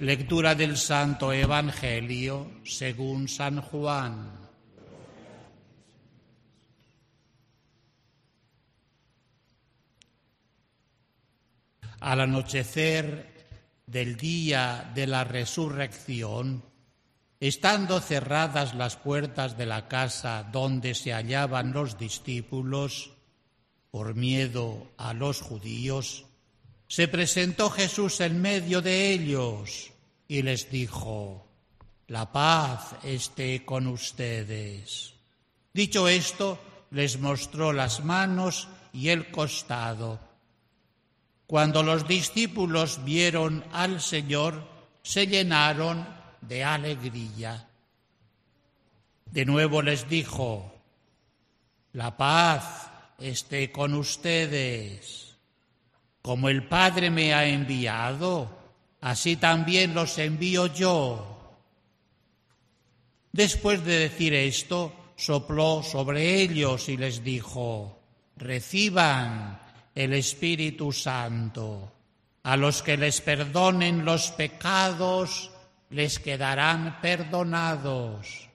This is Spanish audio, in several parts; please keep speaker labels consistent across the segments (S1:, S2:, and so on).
S1: Lectura del Santo Evangelio según San Juan. Al anochecer del día de la resurrección, estando cerradas las puertas de la casa donde se hallaban los discípulos, por miedo a los judíos, se presentó Jesús en medio de ellos y les dijo, la paz esté con ustedes. Dicho esto, les mostró las manos y el costado. Cuando los discípulos vieron al Señor, se llenaron de alegría. De nuevo les dijo, la paz esté con ustedes. Como el Padre me ha enviado, así también los envío yo. Después de decir esto, sopló sobre ellos y les dijo, reciban el Espíritu Santo. A los que les perdonen los pecados, les quedarán perdonados.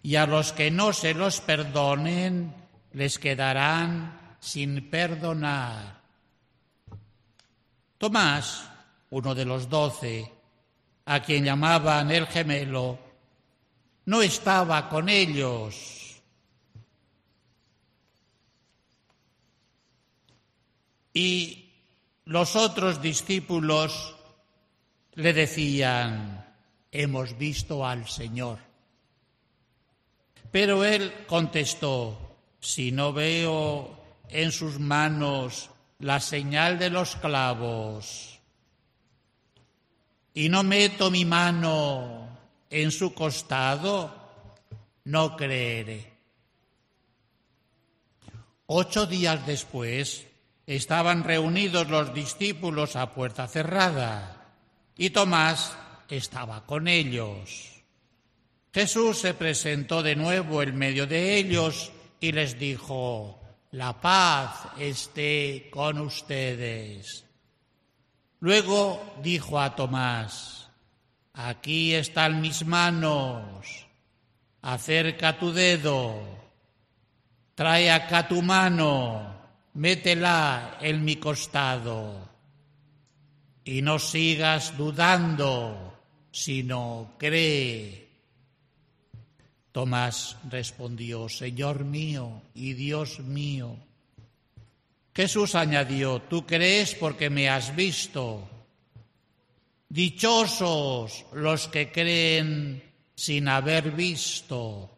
S1: Y a los que no se los perdonen, les quedarán sin perdonar. Tomás, uno de los doce, a quien llamaban el gemelo, no estaba con ellos. Y los otros discípulos le decían, hemos visto al Señor. Pero él contestó, si no veo en sus manos la señal de los clavos y no meto mi mano en su costado, no creeré. Ocho días después estaban reunidos los discípulos a puerta cerrada y Tomás estaba con ellos. Jesús se presentó de nuevo en medio de ellos y les dijo, la paz esté con ustedes. Luego dijo a Tomás, aquí están mis manos, acerca tu dedo, trae acá tu mano, métela en mi costado, y no sigas dudando, sino cree Tomás respondió, Señor mío y Dios mío. Jesús añadió, tú crees porque me has visto. Dichosos los que creen sin haber visto.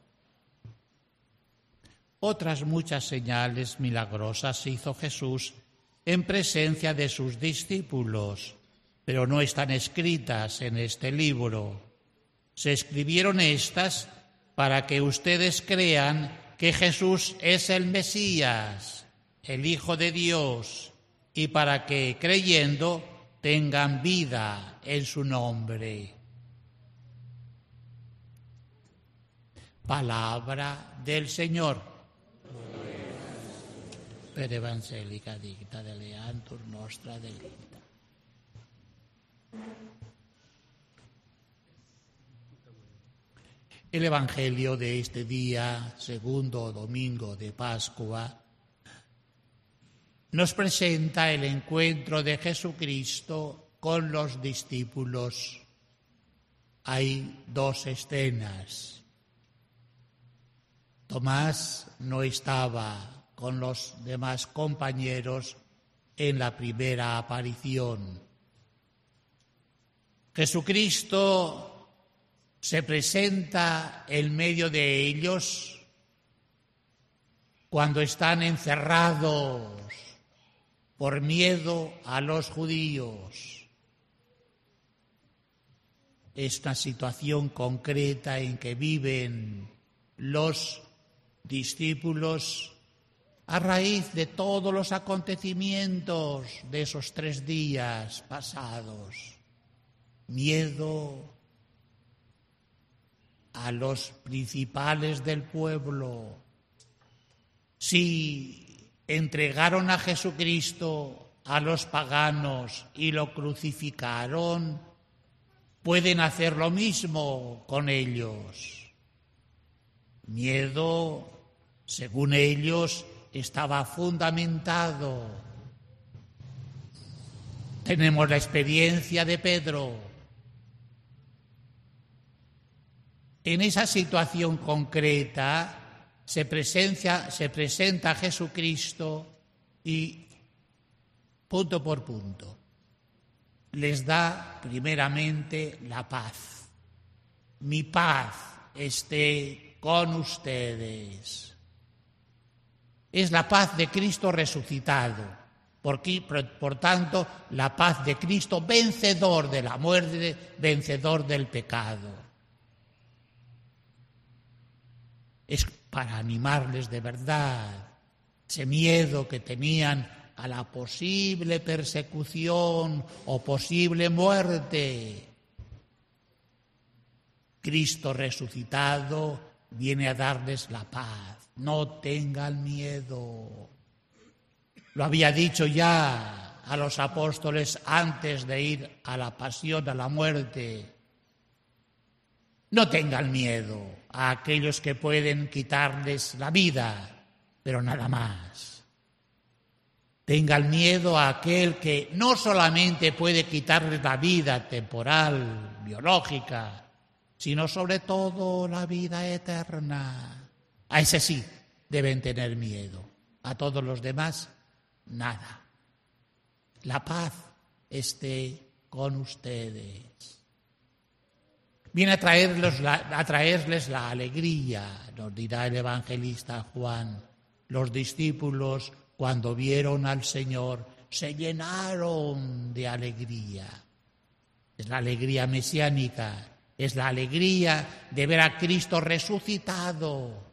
S1: Otras muchas señales milagrosas hizo Jesús en presencia de sus discípulos, pero no están escritas en este libro. Se escribieron estas para que ustedes crean que Jesús es el Mesías, el Hijo de Dios, y para que creyendo tengan vida en su nombre. Palabra del Señor. Per dicta de nostra delita. El Evangelio de este día, segundo domingo de Pascua, nos presenta el encuentro de Jesucristo con los discípulos. Hay dos escenas. Tomás no estaba con los demás compañeros en la primera aparición. Jesucristo se presenta en medio de ellos cuando están encerrados por miedo a los judíos. Esta situación concreta en que viven los discípulos a raíz de todos los acontecimientos de esos tres días pasados. Miedo, a los principales del pueblo, si entregaron a Jesucristo a los paganos y lo crucificaron, pueden hacer lo mismo con ellos. Miedo, según ellos, estaba fundamentado. Tenemos la experiencia de Pedro. En esa situación concreta se presenta, se presenta Jesucristo y punto por punto les da primeramente la paz. Mi paz esté con ustedes. Es la paz de Cristo resucitado. Porque, por tanto, la paz de Cristo vencedor de la muerte, vencedor del pecado. Es para animarles de verdad ese miedo que tenían a la posible persecución o posible muerte. Cristo resucitado viene a darles la paz. No tengan miedo. Lo había dicho ya a los apóstoles antes de ir a la pasión, a la muerte. No tengan miedo a aquellos que pueden quitarles la vida, pero nada más. Tengan miedo a aquel que no solamente puede quitarles la vida temporal, biológica, sino sobre todo la vida eterna. A ese sí deben tener miedo. A todos los demás, nada. La paz esté con ustedes. Viene a, traerles la, traerles la alegría, nos dirá el evangelista Juan. Los discípulos cuando vieron al Señor, se llenaron de alegría. Es la alegría mesiánica, es la alegría de ver a Cristo resucitado.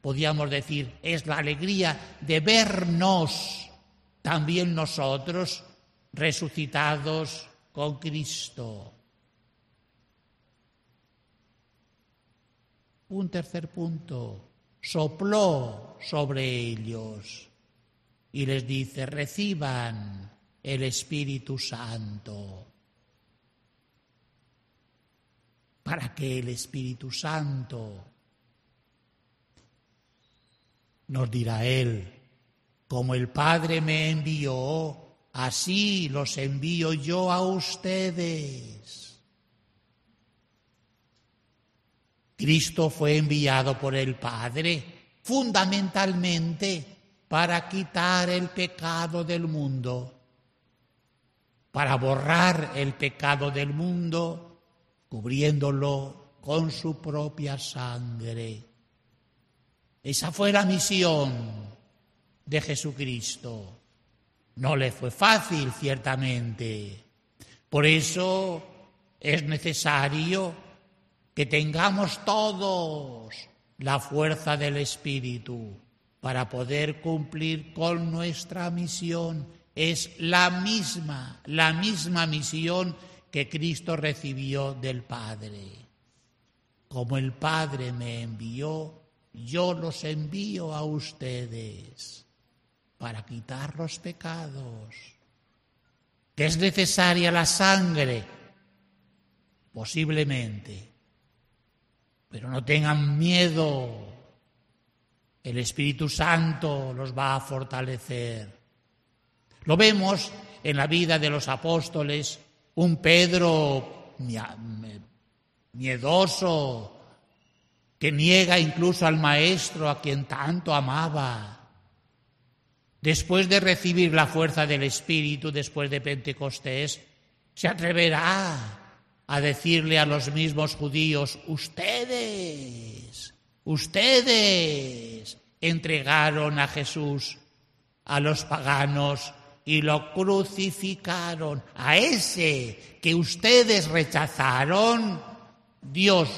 S1: Podríamos decir, es la alegría de vernos también nosotros resucitados con Cristo. Un tercer punto, sopló sobre ellos y les dice, reciban el Espíritu Santo. Para que el Espíritu Santo, nos dirá Él, como el Padre me envió, así los envío yo a ustedes. Cristo fue enviado por el Padre fundamentalmente para quitar el pecado del mundo, para borrar el pecado del mundo, cubriéndolo con su propia sangre. Esa fue la misión de Jesucristo. No le fue fácil, ciertamente. Por eso es necesario que tengamos todos la fuerza del Espíritu para poder cumplir con nuestra misión. Es la misma, la misma misión que Cristo recibió del Padre. Como el Padre me envió, yo los envío a ustedes para quitar los pecados. ¿Que es necesaria la sangre? Posiblemente. Pero no tengan miedo el Espíritu Santo los va a fortalecer. Lo vemos en la vida de los apóstoles, un Pedro miedoso, que niega incluso al Maestro a quien tanto amaba. Después de recibir la fuerza del Espíritu, después de Pentecostés, se atreverá a decirle a los mismos judíos, ustedes Ustedes entregaron a Jesús a los paganos y lo crucificaron. A ese que ustedes rechazaron, Dios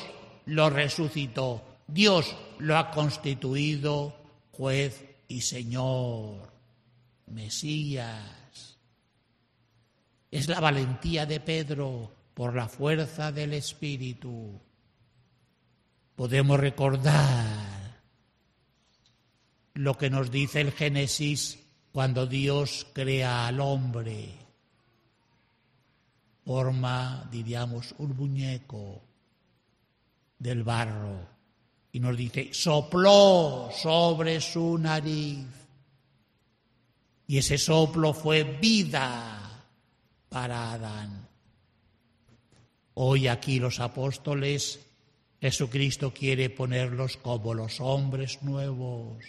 S1: lo resucitó. Dios lo ha constituido juez y Señor, Mesías. Es la valentía de Pedro por la fuerza del Espíritu podemos recordar lo que nos dice el Génesis cuando Dios crea al hombre. forma, diríamos, un muñeco del barro y nos dice, sopló sobre su nariz. Y ese soplo fue vida para Adán. Hoy aquí los apóstoles, Jesucristo quiere ponerlos como los hombres nuevos.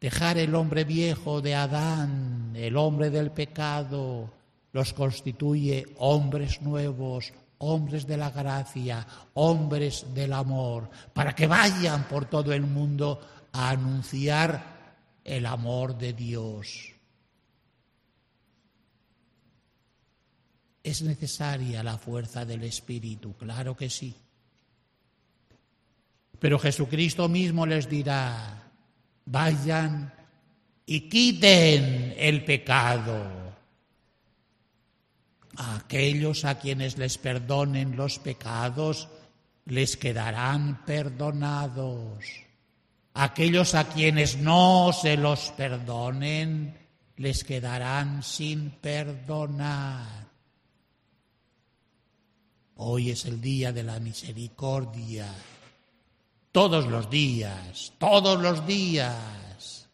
S1: Dejar el hombre viejo de Adán, el hombre del pecado, los constituye hombres nuevos, hombres de la gracia, hombres del amor, para que vayan por todo el mundo a anunciar el amor de Dios. ¿Es necesaria la fuerza del Espíritu? Claro que sí. Pero Jesucristo mismo les dirá, vayan y quiten el pecado a aquellos a quienes les perdonen los pecados, les quedarán perdonados. Aquellos a quienes no se los perdonen, les quedarán sin perdonar. Hoy es el día de la misericordia. Todos los días, todos los días.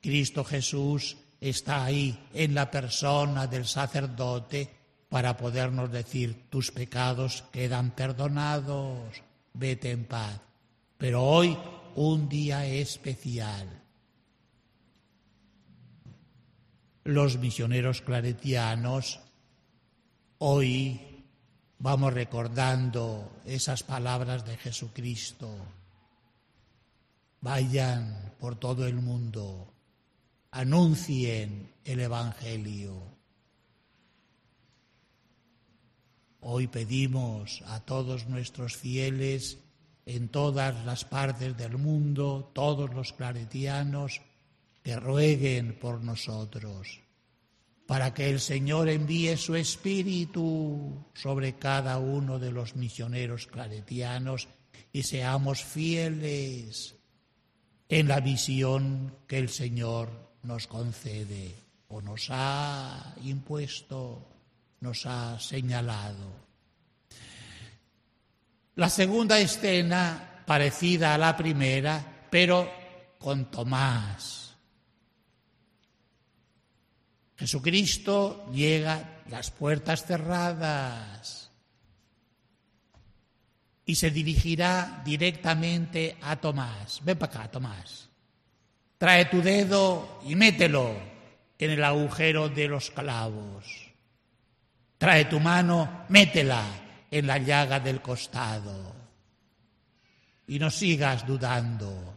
S1: Cristo Jesús está ahí en la persona del sacerdote para podernos decir, tus pecados quedan perdonados, vete en paz. Pero hoy un día especial. Los misioneros claretianos, hoy vamos recordando esas palabras de Jesucristo. Vayan por todo el mundo, anuncien el Evangelio Hoy pedimos a todos nuestros fieles en todas las partes del mundo, todos los claretianos, que rueguen por nosotros, para que el Señor envíe su Espíritu sobre cada uno de los misioneros claretianos y seamos fieles en la visión que el Señor nos concede o nos ha impuesto nos ha señalado. La segunda escena, parecida a la primera, pero con Tomás. Jesucristo llega las puertas cerradas y se dirigirá directamente a Tomás. Ven para acá, Tomás. Trae tu dedo y mételo en el agujero de los clavos. Trae tu mano, métela en la llaga del costado. Y no sigas dudando.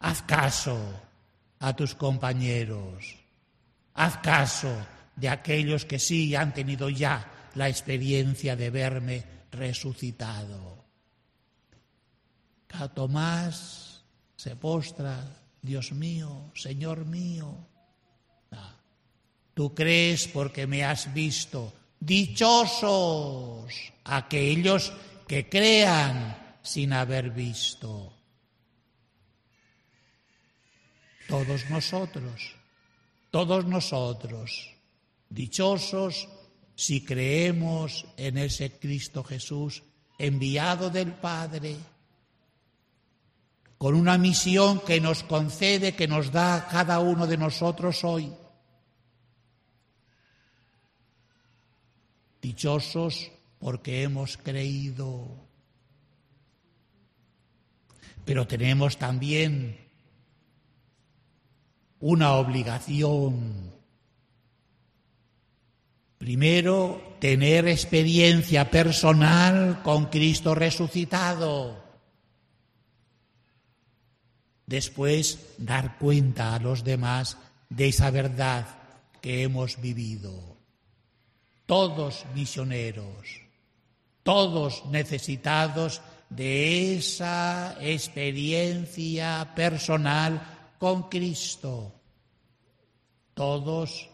S1: Haz caso a tus compañeros. Haz caso de aquellos que sí han tenido ya la experiencia de verme resucitado. Tomás se postra, Dios mío, Señor mío. Tú crees porque me has visto. Dichosos aquellos que crean sin haber visto. Todos nosotros, todos nosotros, dichosos si creemos en ese Cristo Jesús enviado del Padre, con una misión que nos concede, que nos da cada uno de nosotros hoy dichosos porque hemos creído. Pero tenemos también una obligación. Primero, tener experiencia personal con Cristo resucitado. Después, dar cuenta a los demás de esa verdad que hemos vivido todos misioneros, todos necesitados de esa experiencia personal con Cristo, todos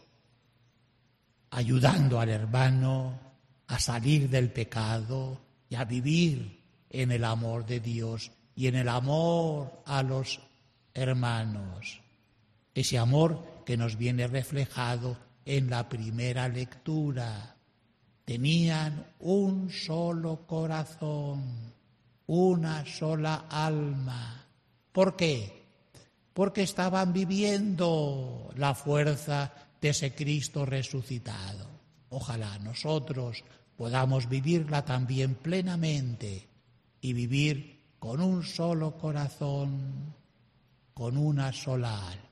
S1: ayudando al hermano a salir del pecado y a vivir en el amor de Dios y en el amor a los hermanos. Ese amor que nos viene reflejado en la primera lectura. tenían un solo corazón, una sola alma. ¿Por qué? Porque estaban viviendo la fuerza de ese Cristo resucitado. Ojalá nosotros podamos vivirla también plenamente y vivir con un solo corazón, con una sola alma.